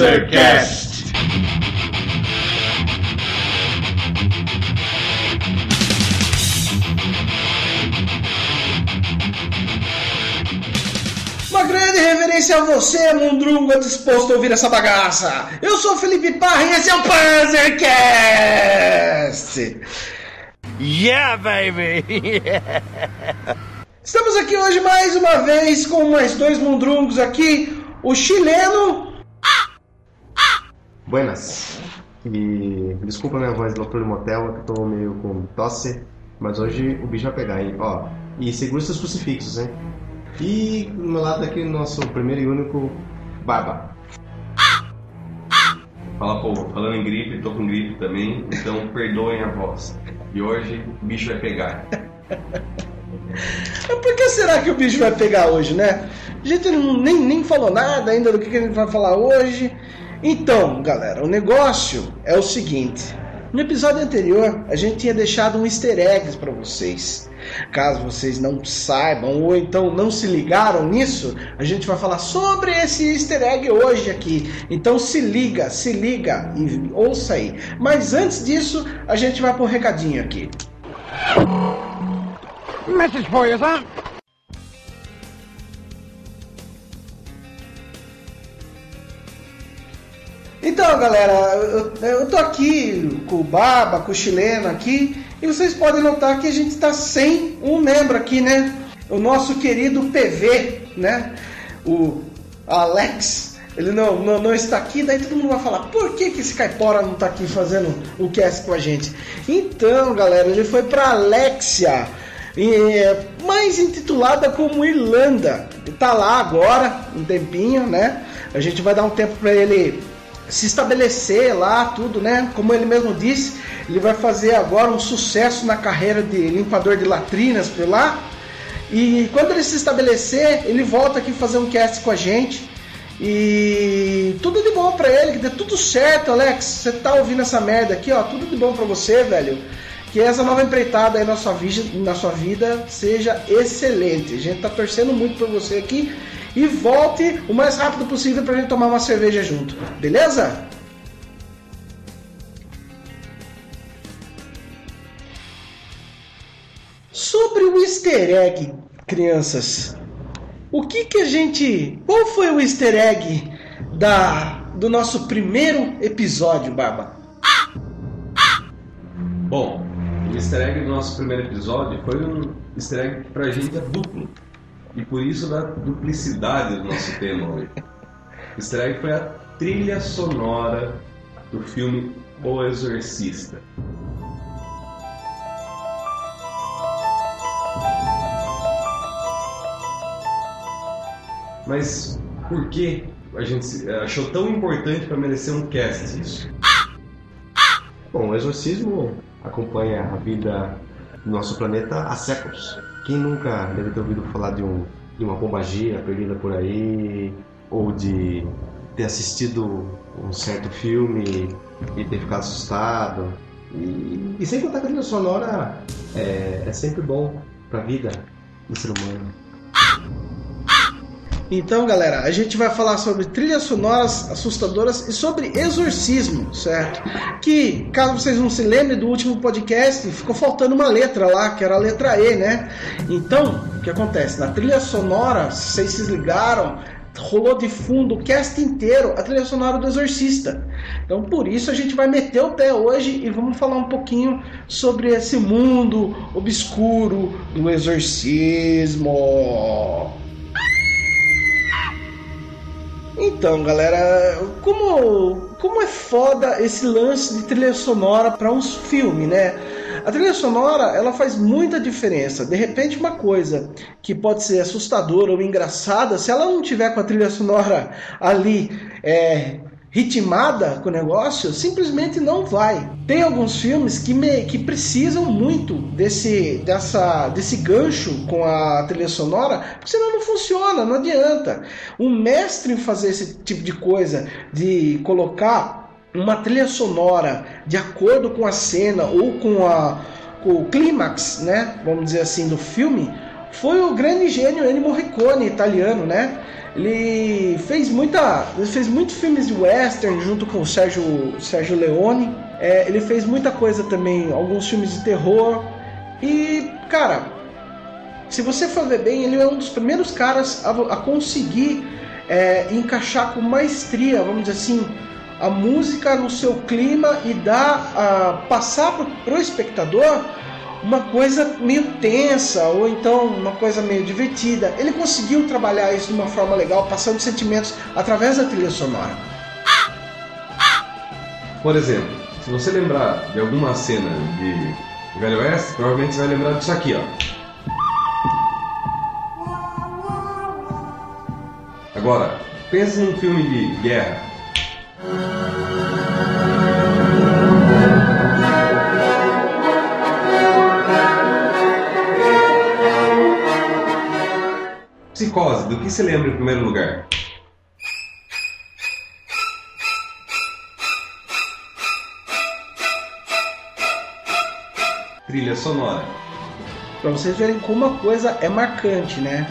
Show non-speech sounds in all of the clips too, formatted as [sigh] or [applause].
Panzercast. Uma grande reverência a você, Mundrunga, disposto a ouvir essa bagaça. Eu sou o Felipe Parra e esse é o Panzercast. Yeah, baby! Estamos aqui hoje mais uma vez com mais dois Mundrungos aqui. O chileno Buenas. E desculpa minha voz lá pelo motel, que eu tô meio com tosse, mas hoje o bicho vai pegar, hein? Ó, e segura seus crucifixos, hein? E do meu lado aqui, nosso primeiro e único Barba. Fala povo, falando em gripe, tô com gripe também, então [laughs] perdoem a voz. E hoje o bicho vai pegar. Mas [laughs] Por que será que o bicho vai pegar hoje, né? A gente não, nem, nem falou nada ainda do que, que a gente vai falar hoje. Então, galera, o negócio é o seguinte. No episódio anterior, a gente tinha deixado um easter eggs para vocês. Caso vocês não saibam ou então não se ligaram nisso, a gente vai falar sobre esse easter egg hoje aqui. Então se liga, se liga e ouça aí. Mas antes disso, a gente vai pro recadinho aqui. Message for you, son. Então, galera, eu, eu tô aqui com o Baba, com o chileno aqui, e vocês podem notar que a gente está sem um membro aqui, né? O nosso querido PV, né? O Alex, ele não, não, não está aqui, daí todo mundo vai falar, por que, que esse caipora não está aqui fazendo o cast com a gente? Então, galera, ele foi para Alexia, é, mais intitulada como Irlanda. Tá lá agora, um tempinho, né? A gente vai dar um tempo para ele se estabelecer lá, tudo, né? Como ele mesmo disse, ele vai fazer agora um sucesso na carreira de limpador de latrinas por lá. E quando ele se estabelecer, ele volta aqui fazer um cast com a gente. E tudo de bom pra ele, que dê tudo certo, Alex. Você tá ouvindo essa merda aqui, ó? Tudo de bom pra você, velho. Que essa nova empreitada aí na sua, vida, na sua vida seja excelente. A gente tá torcendo muito por você aqui. E volte o mais rápido possível pra gente tomar uma cerveja junto. Beleza? Sobre o easter egg, crianças. O que que a gente. Qual foi o easter egg da, do nosso primeiro episódio, Barba? Bom, o easter egg do nosso primeiro episódio foi um easter egg que pra gente é duplo. E por isso da duplicidade do nosso tema hoje. Easter egg foi a trilha sonora do filme O Exorcista. Mas por que a gente se- achou tão importante para merecer um cast isso? Bom, o exorcismo acompanha a vida do nosso planeta há séculos. Quem nunca deve ter ouvido falar de, um, de uma pombagira perdida por aí, ou de ter assistido um certo filme e ter ficado assustado. E, e sem contar que a trilha sonora é, é sempre bom para a vida do ser humano. Então, galera, a gente vai falar sobre trilhas sonoras assustadoras e sobre exorcismo, certo? Que, caso vocês não se lembrem do último podcast, ficou faltando uma letra lá, que era a letra E, né? Então, o que acontece? Na trilha sonora, se vocês se ligaram, rolou de fundo o cast inteiro a trilha sonora do Exorcista. Então, por isso a gente vai meter o pé hoje e vamos falar um pouquinho sobre esse mundo obscuro do exorcismo. Então, galera, como, como é foda esse lance de trilha sonora para uns filmes, né? A trilha sonora, ela faz muita diferença. De repente, uma coisa que pode ser assustadora ou engraçada, se ela não tiver com a trilha sonora ali é, ritmada com o negócio, simplesmente não vai. Tem alguns filmes que, me, que precisam muito desse, dessa, desse gancho com a trilha sonora, porque senão não funciona, não adianta. Um mestre em fazer esse tipo de coisa, de colocar uma trilha sonora de acordo com a cena ou com, a, com o clímax, né, vamos dizer assim, do filme, foi o grande gênio Ennio Morricone, italiano, né? Ele fez muita, ele fez muitos filmes de western junto com o Sérgio, Sérgio Leone. É, ele fez muita coisa também, alguns filmes de terror. E, cara, se você for ver bem, ele é um dos primeiros caras a, a conseguir é, encaixar com maestria, vamos dizer assim, a música no seu clima e dar, a, passar para o espectador uma coisa meio tensa ou então uma coisa meio divertida. Ele conseguiu trabalhar isso de uma forma legal, passando sentimentos através da trilha sonora. Por exemplo, se você lembrar de alguma cena de Velho Oeste, provavelmente você vai lembrar disso aqui, ó. Agora, pense num filme de guerra. Psicose, do que se lembra em primeiro lugar? Trilha sonora. Para vocês verem como a coisa é marcante, né?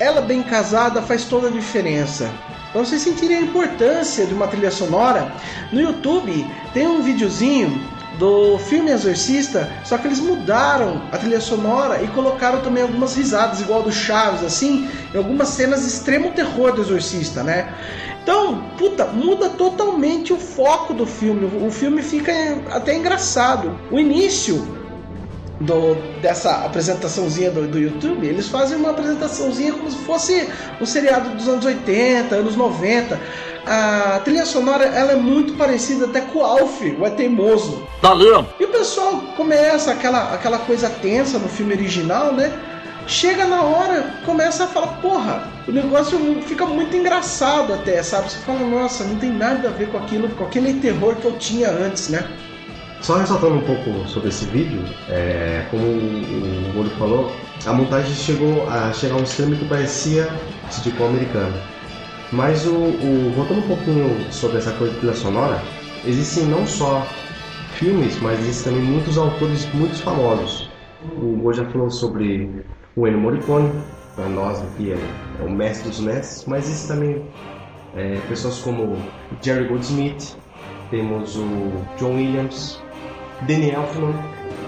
Ela bem casada faz toda a diferença. Para vocês sentirem a importância de uma trilha sonora, no YouTube tem um videozinho do filme Exorcista, só que eles mudaram a trilha sonora e colocaram também algumas risadas, igual do Chaves, assim, em algumas cenas de extremo terror do Exorcista, né? Então, puta, muda totalmente o foco do filme. O filme fica até engraçado. O início do, dessa apresentaçãozinha do, do, YouTube, eles fazem uma apresentaçãozinha como se fosse um seriado dos anos 80, anos 90. A trilha sonora ela é muito parecida até com o Alf, o É Teimoso. Valeu! E o pessoal começa aquela, aquela coisa tensa no filme original, né? Chega na hora, começa a falar, porra, o negócio fica muito engraçado até, sabe? Você fala, nossa, não tem nada a ver com aquilo, com aquele terror que eu tinha antes, né? Só ressaltando um pouco sobre esse vídeo, é, como o Moro falou, a montagem chegou a chegar a um extremo que parecia sitcom americano. Mas o, o, voltando um pouquinho sobre essa coisa de trilha sonora, existem não só filmes, mas existem também muitos autores muito famosos. O Mo já falou sobre o Ennio Morricone, para nós aqui é, é, o mestre dos mestres, mas existem também é, pessoas como Jerry Goldsmith, temos o John Williams, Danny Elfman.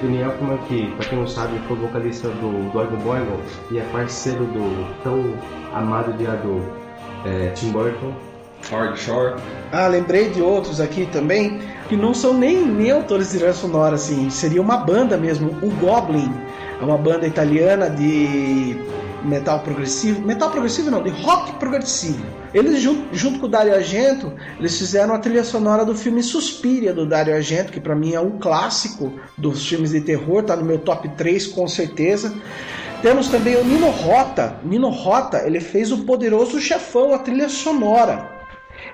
Danny Elfman, que, pra quem não sabe, foi vocalista do, do Boyle e é parceiro do tão amado diado é, Tim Burton. Hard Shore. Ah, lembrei de outros aqui também, que não são nem, nem autores de trilha sonora, assim, seria uma banda mesmo, o Goblin. É uma banda italiana de metal progressivo, metal progressivo não, de rock progressivo. Eles junto, junto com o Dario Argento, eles fizeram a trilha sonora do filme Suspiria do Dario Argento, que para mim é um clássico dos filmes de terror, tá no meu top 3 com certeza. Temos também o Nino Rota. Nino Rota, ele fez o Poderoso Chefão, a trilha sonora.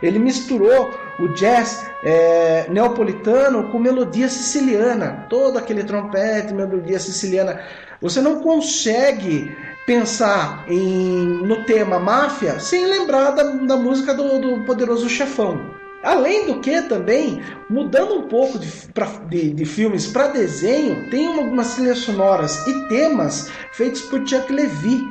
Ele misturou o jazz é, neapolitano com melodia siciliana, todo aquele trompete, melodia siciliana. Você não consegue pensar em, no tema máfia sem lembrar da, da música do, do Poderoso Chefão. Além do que também, mudando um pouco de, pra, de, de filmes para desenho, tem algumas trilhas sonoras e temas feitos por Chuck Levy.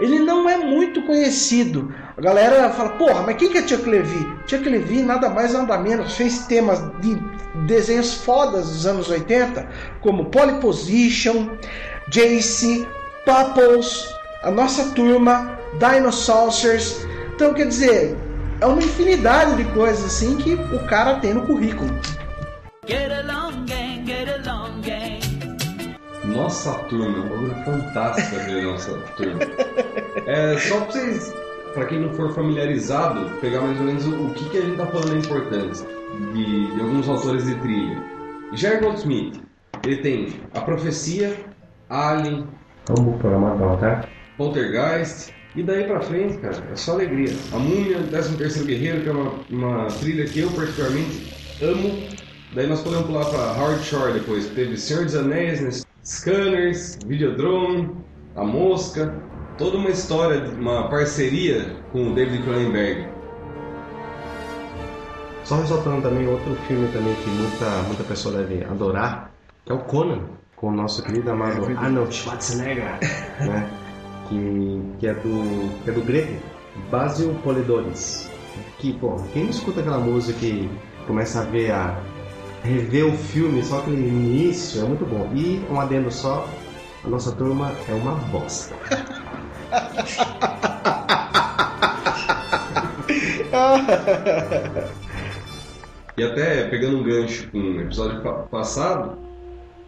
Ele não é muito conhecido. A galera fala, porra, mas quem que é Chuck Levy? Chuck Levy nada mais nada menos fez temas de desenhos fodas dos anos 80, como Polyposition, Jace, Pupples, a nossa turma, Dinosaurs. Então, quer dizer, é uma infinidade de coisas assim que o cara tem no currículo. Get along, gang, get along, gang. Nossa turma, um bagulho fantástico aquele nossa turma. É, só pra vocês, pra quem não for familiarizado, pegar mais ou menos o, o que, que a gente tá falando da importância de, de alguns autores de trilha. Jerry Goldsmith, ele tem A Profecia, Alien, Vamos programar tá? Poltergeist. E daí pra frente, cara, é só alegria. A Múmia, 13 terceiro Guerreiro, que é uma, uma trilha que eu particularmente amo. Daí nós podemos pular pra Hard Shore depois. Teve Senhor dos Anéis, Scanners, Videodrome, A Mosca. Toda uma história, uma parceria com o David Cronenberg. Só ressaltando também outro filme também que muita, muita pessoa deve adorar, que é o Conan com o nosso querido amado Arnold Schwarzenegger, [laughs] né? Que, que, é do, que é do grego. Basil Polidores. Que, pô, quem não escuta aquela música e começa a ver a. rever o filme, só aquele início, é muito bom. E um adendo só, a nossa turma é uma bosta. [laughs] E até pegando um gancho com o episódio pa- passado,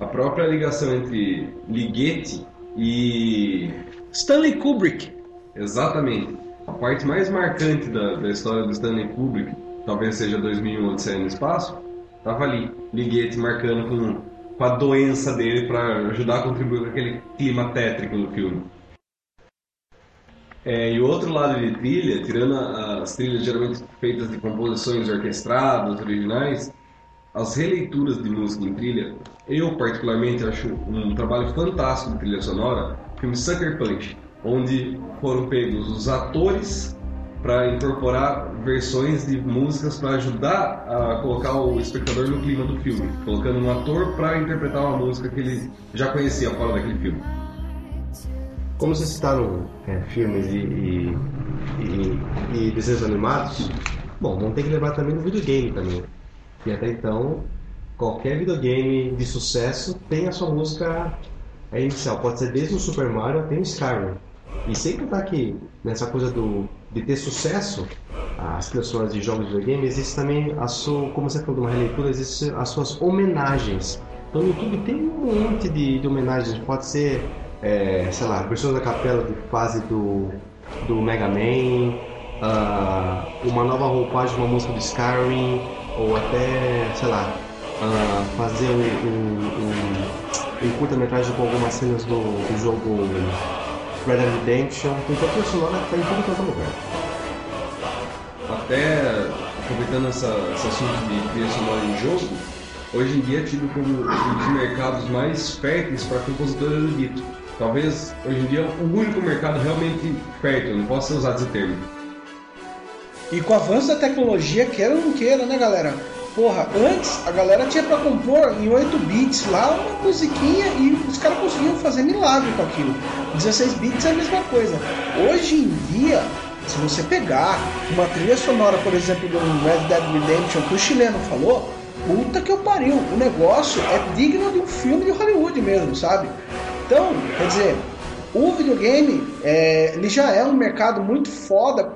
a própria ligação entre Ligeti e. Stanley Kubrick. Exatamente. A parte mais marcante da, da história do Stanley Kubrick, talvez seja 2001 Odisseia no Espaço, tava ali. Ligeti marcando com, com a doença dele para ajudar a contribuir com aquele clima tétrico no filme. É, e o outro lado de trilha, tirando as trilhas geralmente feitas de composições orquestradas, originais, as releituras de música em trilha, eu particularmente acho um trabalho fantástico de trilha sonora, filme Sucker Punch, onde foram pegos os atores para incorporar versões de músicas para ajudar a colocar o espectador no clima do filme, colocando um ator para interpretar uma música que ele já conhecia fora daquele filme. Como vocês citaram é, filmes e, e, e- e desenhos animados, bom, vamos ter que lembrar também do videogame também. E até então, qualquer videogame de sucesso tem a sua música é, inicial. Pode ser desde o Super Mario até o Skyrim. E sem contar que nessa coisa do, de ter sucesso, as sonoras de jogos de videogame, existe também a sua, como você falou de uma releitura, existem as suas homenagens. Então no YouTube tem um monte de, de homenagens, pode ser, é, sei lá, versões da capela de fase do, do Mega Man, ah, uma nova roupagem de uma música do Skyrim, ou até, sei lá, ah, fazer um, um, um, um curta-metragem com algumas cenas do, do jogo Red Dead Redemption. Então a trilha sonora está em tudo quanto é lugar. Até aproveitando essa, esse assunto de trilha sonora em jogo, hoje em dia é tido como um dos mercados mais férteis para compositor erudito. Talvez hoje em dia o único mercado realmente fértil, não posso ser usado esse termo. E com o avanço da tecnologia, queira ou não queira, né, galera? Porra, antes a galera tinha pra compor em 8 bits lá uma musiquinha e os caras conseguiam fazer milagre com aquilo. 16 bits é a mesma coisa. Hoje em dia, se você pegar uma trilha sonora, por exemplo, do Red Dead Redemption que o chileno falou, puta que eu pariu, o negócio é digno de um filme de Hollywood mesmo, sabe? Então, quer dizer, o videogame é, ele já é um mercado muito foda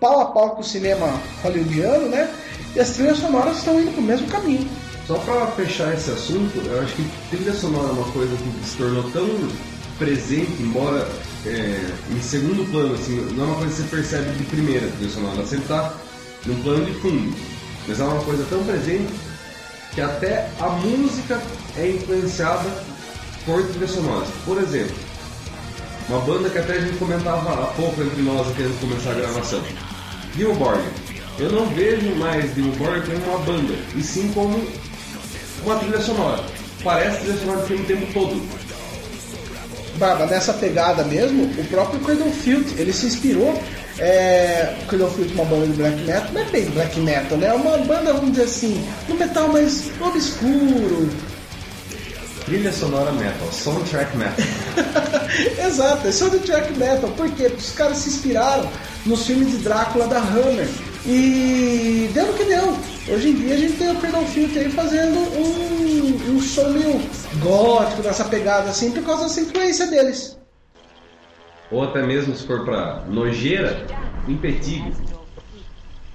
pau a pau com o cinema hollywoodiano, né? E as trilhas sonoras estão indo pro mesmo caminho. Só para fechar esse assunto, eu acho que trilha sonora é uma coisa que se tornou tão presente, embora é, em segundo plano, assim, não é uma coisa que você percebe de primeira trilha sonora, ela sempre está num plano de fundo. Mas é uma coisa tão presente que até a música é influenciada por trilhas sonoras. Por exemplo, uma banda que até a gente comentava há pouco entre nós antes de começar a gravação. Borgir. Eu não vejo mais Borgir como uma banda, e sim como uma trilha sonora. Parece trilha sonora do filme o tempo todo. Barba, nessa pegada mesmo, o próprio Cradlefield, ele se inspirou. É, o Cradlefield é uma banda de black metal, não é bem black metal, né? É uma banda, vamos dizer assim, no metal mais obscuro. Trilha sonora metal, soundtrack metal. [laughs] Exato, é soundtrack metal. Por quê? Porque os caras se inspiraram nos filmes de Drácula da Hammer. E deu no que deu. Hoje em dia a gente tem o Cradlefield aí fazendo um, um som meio gótico, dessa pegada assim, por causa dessa influência deles. Ou até mesmo se for pra nojeira, Impetigo.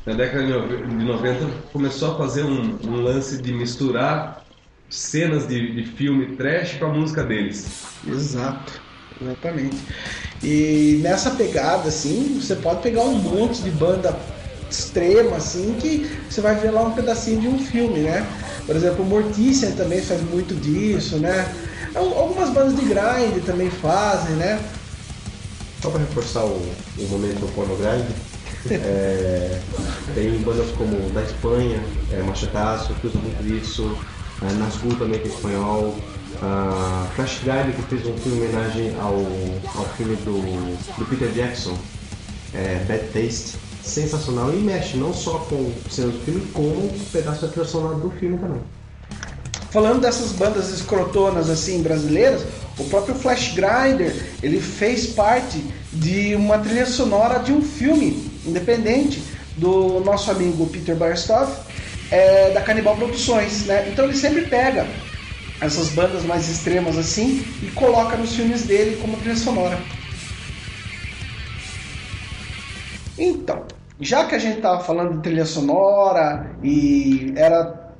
Na década de 90 começou a fazer um, um lance de misturar cenas de, de filme trash com a música deles. Exato, exatamente. E nessa pegada, assim, você pode pegar um monte de banda extrema, assim, que você vai ver lá um pedacinho de um filme, né? Por exemplo, o Mortician também faz muito disso, né? Al- Algumas bandas de grind também fazem, né? Só para reforçar o, o momento pornográfico, [laughs] é, tem bandas como da Espanha, é, Machetaço, que usa muito isso, é, também que é espanhol, a Flash Guide que fez um filme em homenagem ao, ao filme do, do Peter Jackson, é, Bad Taste, sensacional e mexe não só com cenas do filme, como um pedaço da trilha sonora do filme também. falando dessas bandas escrotonas assim brasileiras, o próprio Flash Grinder, ele fez parte de uma trilha sonora de um filme independente do nosso amigo Peter Barstow, é, da Canibal Produções, né? Então ele sempre pega essas bandas mais extremas assim e coloca nos filmes dele como trilha sonora. Então, já que a gente estava falando de trilha sonora e era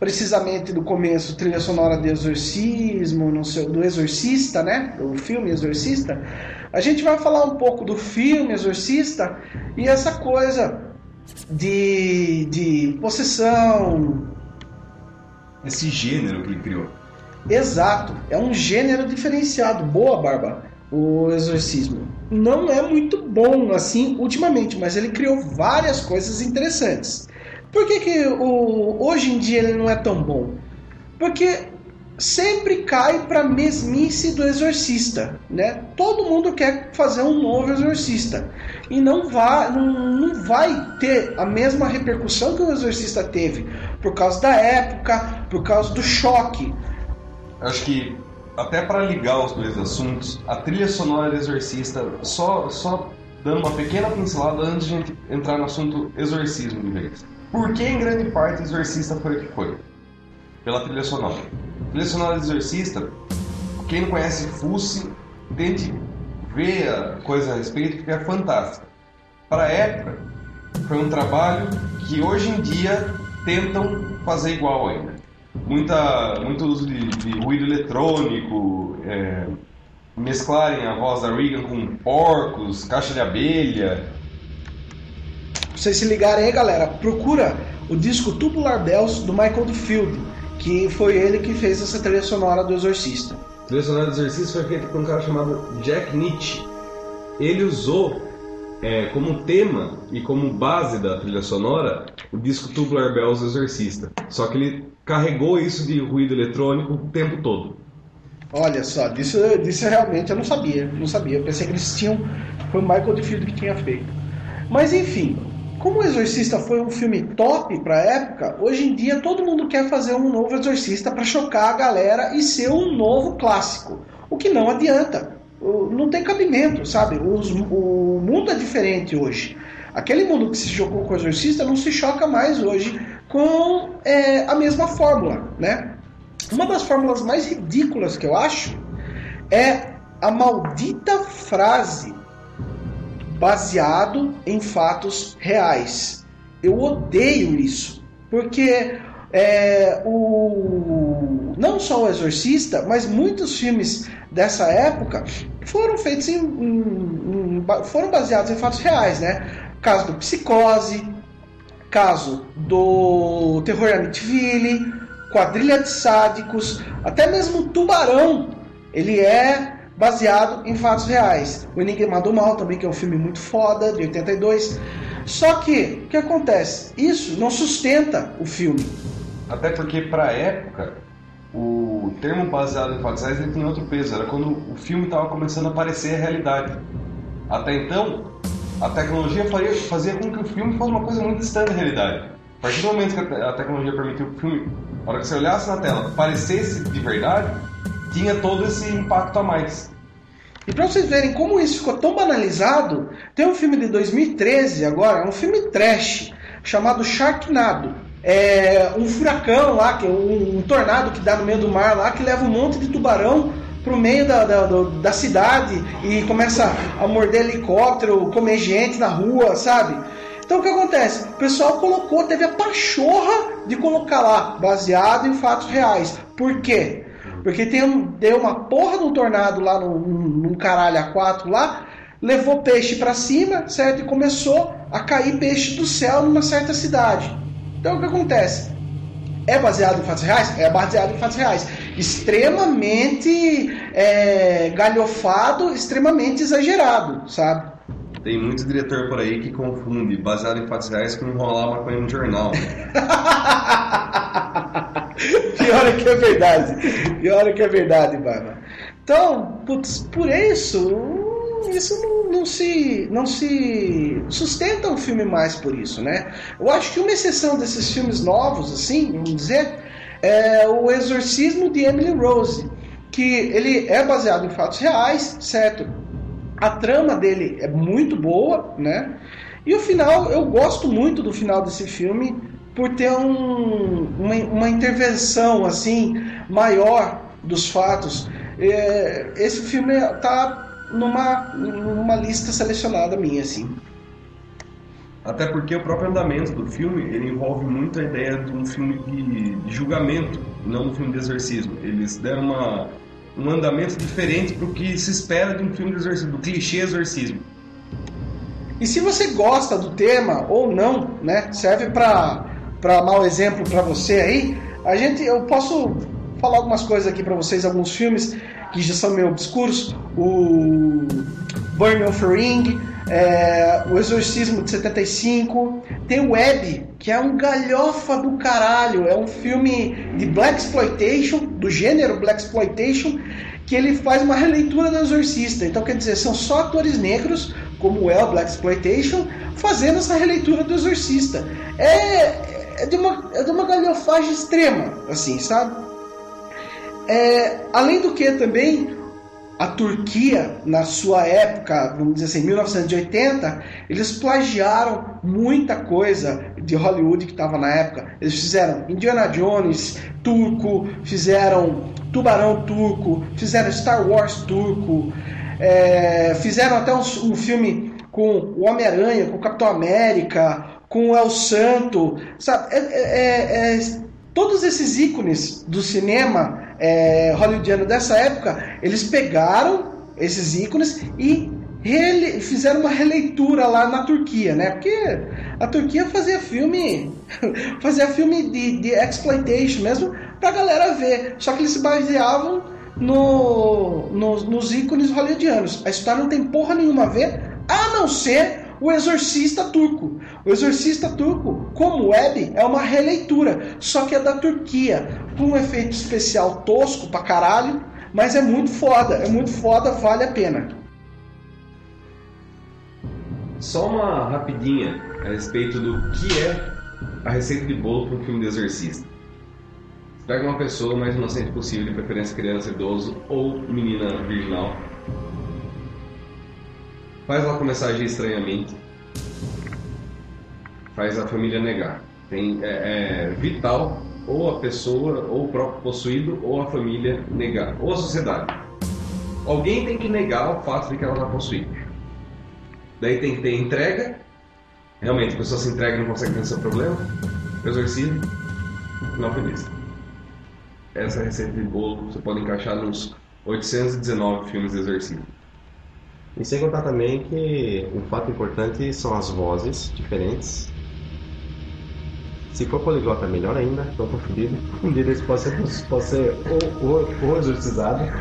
precisamente do começo trilha sonora de Exorcismo, seu, do Exorcista, né? Do filme Exorcista, a gente vai falar um pouco do filme Exorcista e essa coisa de, de possessão. Esse gênero que ele criou. Exato, é um gênero diferenciado. Boa, Barba, o Exorcismo. Não é muito bom assim ultimamente, mas ele criou várias coisas interessantes. Por que, que o, hoje em dia ele não é tão bom? Porque sempre cai para mesmice do exorcista, né? Todo mundo quer fazer um novo exorcista e não vai, não, não vai ter a mesma repercussão que o exorcista teve por causa da época, por causa do choque. Acho que até para ligar os dois assuntos, a trilha sonora do exorcista só só dando uma pequena pincelada antes de entrar no assunto exorcismo de vez. Por que, em grande parte, o Exorcista foi o que foi? Pela trilha sonora. A trilha sonora do Exorcista, quem não conhece Fusse, tente ver a coisa a respeito, porque é fantástica. Para a época, foi um trabalho que hoje em dia tentam fazer igual ainda. Muita, muito uso de, de ruído eletrônico, é, mesclarem a voz da Regan com porcos, caixa de abelha, vocês se ligarem aí, galera, procura o disco Tubular Bells do Michael Field, que foi ele que fez essa trilha sonora do Exorcista. A trilha sonora do Exorcista foi feita por um cara chamado Jack Nietzsche. Ele usou é, como tema e como base da trilha sonora o disco Tubular Bells Exorcista. Só que ele carregou isso de ruído eletrônico o tempo todo. Olha só, disso, disso realmente eu não sabia. Não sabia. Eu pensei que eles tinham. Foi o Michael Field que tinha feito. Mas enfim, como o Exorcista foi um filme top para a época, hoje em dia todo mundo quer fazer um novo Exorcista para chocar a galera e ser um novo clássico. O que não adianta. Não tem cabimento, sabe? Os, o mundo é diferente hoje. Aquele mundo que se chocou com o Exorcista não se choca mais hoje com é, a mesma fórmula, né? Uma das fórmulas mais ridículas que eu acho é a maldita frase baseado em fatos reais. Eu odeio isso, porque é, o, não só o Exorcista, mas muitos filmes dessa época foram feitos em, em, em, foram baseados em fatos reais, né? Caso do Psicose, caso do Terror Amityville, Quadrilha de Sádicos, até mesmo Tubarão, ele é baseado em fatos reais. O Enigma do Mal também, que é um filme muito foda, de 82. Só que, o que acontece? Isso não sustenta o filme. Até porque, para época, o termo baseado em fatos reais tem outro peso. Era quando o filme estava começando a aparecer a realidade. Até então, a tecnologia faria, fazia com que o filme fosse uma coisa muito distante da realidade. A partir do momento que a tecnologia permitiu que o filme, na hora que você olhasse na tela, parecesse de verdade, tinha todo esse impacto a mais. E para vocês verem como isso ficou tão banalizado, tem um filme de 2013 agora, um filme trash, chamado Sharknado. É um furacão lá, que é um, um tornado que dá no meio do mar lá, que leva um monte de tubarão pro meio da, da, da cidade e começa a morder helicóptero, comer gente na rua, sabe? Então o que acontece? O pessoal colocou, teve a pachorra de colocar lá, baseado em fatos reais. Por quê? Porque tem um, deu uma porra um tornado lá num, num caralho A4 lá, levou peixe para cima, certo? E começou a cair peixe do céu numa certa cidade. Então o que acontece? É baseado em fatos reais? É baseado em fatos reais. Extremamente é, galhofado, extremamente exagerado, sabe? Tem muito diretor por aí que confunde baseado em fatos reais com enrolar maconha no jornal. [laughs] Pior é que é verdade. Pior é que é verdade, Bárbara. Então, putz, por isso, isso não, não, se, não se sustenta o filme mais por isso, né? Eu acho que uma exceção desses filmes novos, assim, vamos dizer, é O Exorcismo de Emily Rose, que ele é baseado em fatos reais, certo? A trama dele é muito boa, né? E o final, eu gosto muito do final desse filme por ter um, uma, uma intervenção assim maior dos fatos. É, esse filme tá numa, numa lista selecionada minha, assim. Até porque o próprio andamento do filme ele envolve muito a ideia de um filme de, julgamento, não um filme de exorcismo. Eles deram uma, um andamento diferente para o que se espera de um filme de exorcismo, do clichê exorcismo. E se você gosta do tema ou não, né, serve para para mau exemplo para você aí. A gente, eu posso falar algumas coisas aqui para vocês, alguns filmes que já são meio obscuros. O Burn of Ring, é, O Exorcismo de 75, tem o Web, que é um galhofa do caralho, é um filme de Black Exploitation, do gênero Black Exploitation, que ele faz uma releitura do Exorcista. Então, quer dizer, são só atores negros, como é o Black Exploitation, fazendo essa releitura do Exorcista. É, é, de, uma, é de uma galhofagem extrema, assim, sabe? É, além do que também a Turquia, na sua época, vamos dizer assim, 1980, eles plagiaram muita coisa de Hollywood que estava na época. Eles fizeram Indiana Jones turco, fizeram Tubarão turco, fizeram Star Wars turco, é, fizeram até um, um filme com o Homem-Aranha, com o Capitão América, com o El Santo, sabe? É, é, é, todos esses ícones do cinema é, hollywoodiano dessa época, eles pegaram esses ícones e fizeram uma releitura lá na Turquia, né? Porque a Turquia fazia filme, [laughs] fazia filme de, de exploitation mesmo pra galera ver. Só que eles se baseavam no, no, nos ícones hollywoodianos. A história não tem porra nenhuma a ver, a não ser o Exorcista Turco. O Exorcista Turco, como web, é uma releitura, só que é da Turquia, com um efeito especial tosco pra caralho, mas é muito foda, é muito foda, vale a pena. Só uma rapidinha a respeito do que é a receita de bolo para um filme de exorcista. Pega uma pessoa mais inocente possível, de preferência criança, idoso ou menina virginal. Faz ela começar a agir estranhamente. Faz a família negar. Tem, é, é vital ou a pessoa, ou o próprio possuído, ou a família negar, ou a sociedade. Alguém tem que negar o fato de que ela está possuída. Daí tem que ter entrega. Realmente, a pessoa se entrega e não consegue vencer o problema. Exorcismo. Final feliz. Essa receita de bolo você pode encaixar nos 819 filmes de exorcismo. E sem contar também que um fato importante são as vozes diferentes se for poliglota, melhor ainda, então tô ferido. Um dia desse pode ser, pode ser ou, ou, ou exorcizado.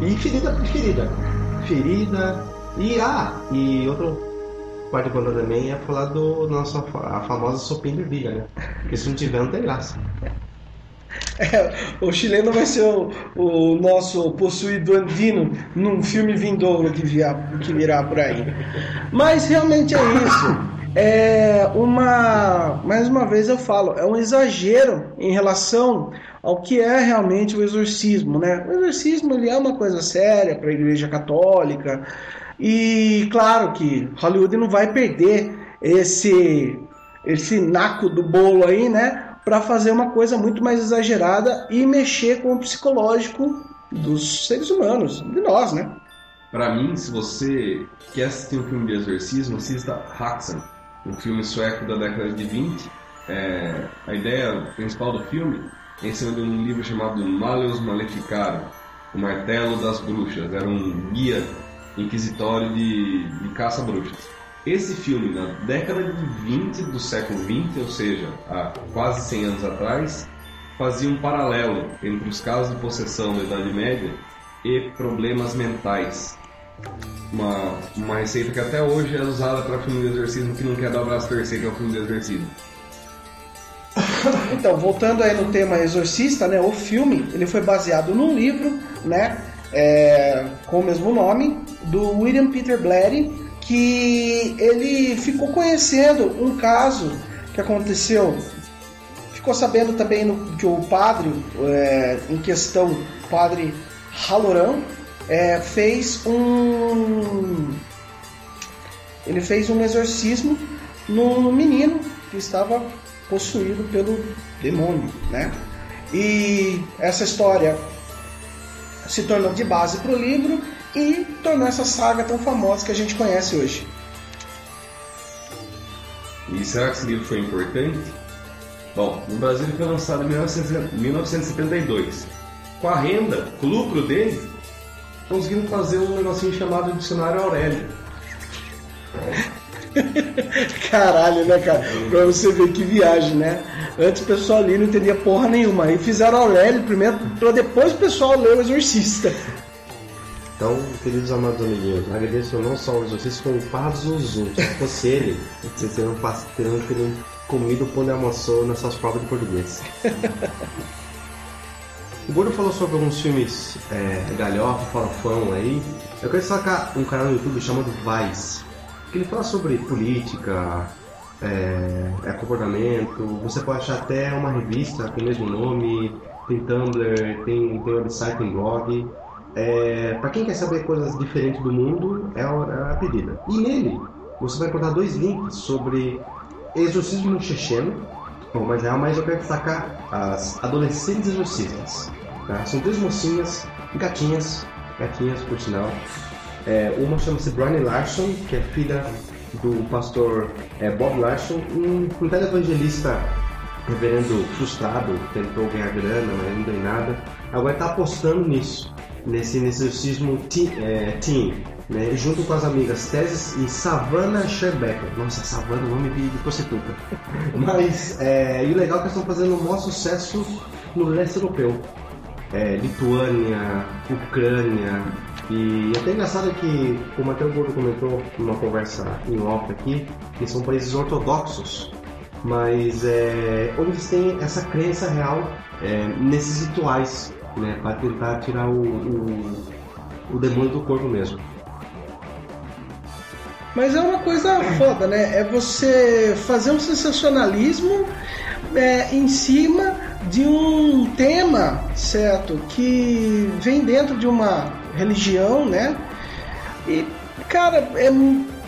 E ferida por ferida. Ferida. E ah, e outro parte importante também é falar do nosso a famosa sopinha de ervilha, né? Porque se não tiver, não tem graça. É, o chileno vai ser o, o, nosso possuído andino num filme vindouro que, via, que virá por aí. Mas realmente é isso é uma, mais uma vez eu falo, é um exagero em relação ao que é realmente o exorcismo, né? O exorcismo ele é uma coisa séria para a Igreja Católica e claro que Hollywood não vai perder esse esse naco do bolo aí, né? Para fazer uma coisa muito mais exagerada e mexer com o psicológico dos seres humanos, de nós, né? Para mim, se você quer assistir um filme de exorcismo, assista Haxan um filme sueco da década de 20. É, a ideia principal do filme é em cima de um livro chamado Malleus Maleficarum, o Martelo das Bruxas. Era um guia inquisitório de, de caça-bruxas. Esse filme, na década de 20 do século 20, ou seja, há quase 100 anos atrás, fazia um paralelo entre os casos de possessão da Idade Média e problemas mentais uma, uma receita que até hoje é usada para filme de exorcismo que não quer dar o braço torcer, que é o filme de exorcismo. [laughs] Então, voltando aí no tema Exorcista, né? O filme ele foi baseado num livro, né? É, com o mesmo nome do William Peter Blatty, que ele ficou conhecendo um caso que aconteceu ficou sabendo também no, que o padre é, em questão, o padre Halloran, é, fez um. Ele fez um exorcismo no menino que estava possuído pelo demônio, né? E essa história se tornou de base para o livro e tornou essa saga tão famosa que a gente conhece hoje. E será que esse livro foi importante? Bom, no Brasil ele foi lançado em 1972. Com a renda, com o lucro dele, conseguindo fazer um negocinho chamado Dicionário Aurélio. [laughs] Caralho, né, cara? Pra você ver que viagem, né? Antes o pessoal ali não entendia porra nenhuma. Aí fizeram Aurélio primeiro, pra depois o pessoal ler o Exorcista. Então, queridos amados amiguinhos, agradeço não só o Exorcista, como o Pazuzu. Se fosse ele, vocês teriam, teriam, teriam comido o pão de amassou nessas provas de português. [laughs] O Gordo falou sobre alguns filmes é, galhofa, farofão aí. Eu quero destacar um canal no YouTube chamado Vice, que ele fala sobre política, é, é, comportamento. Você pode achar até uma revista com o mesmo nome, tem Tumblr, tem, tem website, tem blog. É, para quem quer saber coisas diferentes do mundo, é a, é a pedida. E nele, você vai encontrar dois links sobre exorcismo checheno. Bom, mas é mas eu quero destacar as adolescentes exorcistas. Tá? São três mocinhas, gatinhas, gatinhas por sinal. É, uma chama-se Brian Larson, que é filha do pastor é, Bob Larson, um, um televangelista reverendo frustrado, tentou ganhar grana, mas não deu nada. Agora está apostando nisso, nesse, nesse exorcismo teen, é, teen né, junto com as amigas Teses e Savannah Sherbecker. Nossa, Savannah, nome de, de prostituta. [laughs] Mas, é, e o legal é que estão fazendo um maior sucesso no leste europeu. É, Lituânia, Ucrânia, e até engraçado que, como até o Gordo comentou numa conversa em off aqui, que são países ortodoxos, mas é, onde eles têm essa crença real é, nesses rituais, né, para tentar tirar o, o, o demônio do corpo mesmo. Mas é uma coisa foda, né? É você fazer um sensacionalismo é, em cima de um tema, certo? Que vem dentro de uma religião, né? E, cara, é,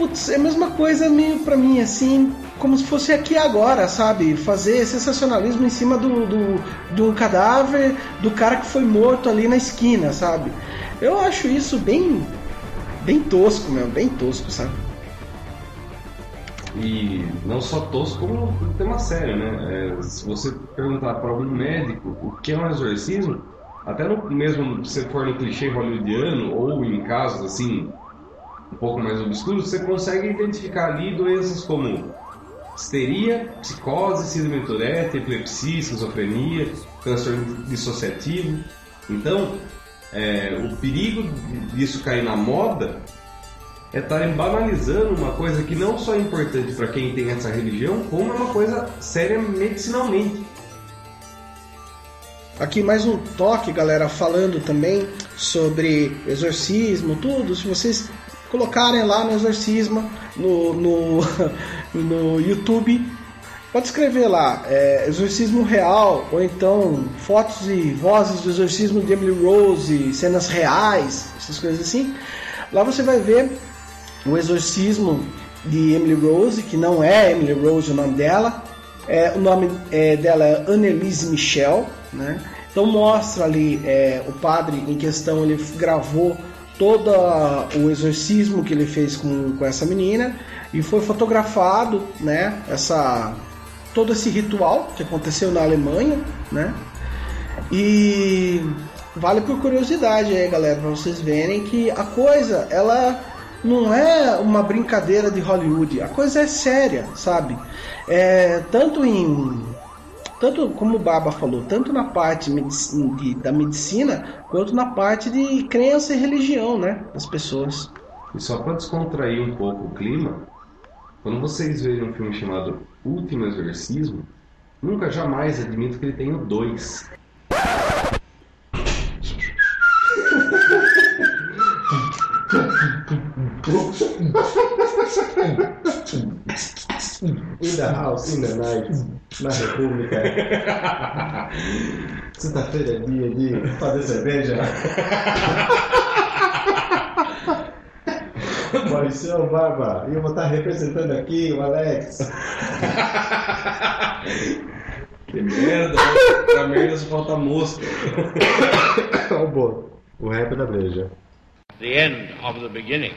putz, é a mesma coisa meio pra mim, assim, como se fosse aqui agora, sabe? Fazer sensacionalismo em cima do, do, do cadáver do cara que foi morto ali na esquina, sabe? Eu acho isso bem, bem tosco, mesmo, bem tosco, sabe? E não só tosco, como um tema sério, né? É, se você perguntar para algum médico o que é um exorcismo, até no mesmo se for no clichê hollywoodiano ou em casos assim um pouco mais obscuros, você consegue identificar ali doenças como histeria, psicose, síndrome de Tourette, epilepsia, esquizofrenia, transtorno dissociativo. Então, é, o perigo disso cair na moda é estarem banalizando uma coisa que não só é importante para quem tem essa religião, como é uma coisa séria medicinalmente. Aqui mais um toque, galera, falando também sobre exorcismo, tudo. Se vocês colocarem lá no exorcismo, no, no, [laughs] no YouTube, pode escrever lá, é, exorcismo real, ou então fotos e vozes do exorcismo de Emily Rose, cenas reais, essas coisas assim. Lá você vai ver o exorcismo de Emily Rose, que não é Emily Rose o nome dela, é, o nome é, dela é Annelise Michel, né? Então mostra ali é, o padre em questão, ele gravou todo o exorcismo que ele fez com, com essa menina e foi fotografado, né? Essa todo esse ritual que aconteceu na Alemanha, né? E vale por curiosidade aí, galera, para vocês verem que a coisa ela não é uma brincadeira de Hollywood, a coisa é séria, sabe? É, tanto em tanto como o Baba falou, tanto na parte de, da medicina quanto na parte de crença e religião, né, das pessoas. E só para descontrair um pouco o clima, quando vocês verem um filme chamado Último Exorcismo, nunca jamais admito que ele tenha dois. [laughs] In the house, in the night, na República. Sexta-feira é dia de fazer cerveja. Maurício Barba, eu vou estar representando aqui o Alex. Que merda, pra merda só falta mosca. [coughs] o bolo. O rap da breja. The end of the beginning.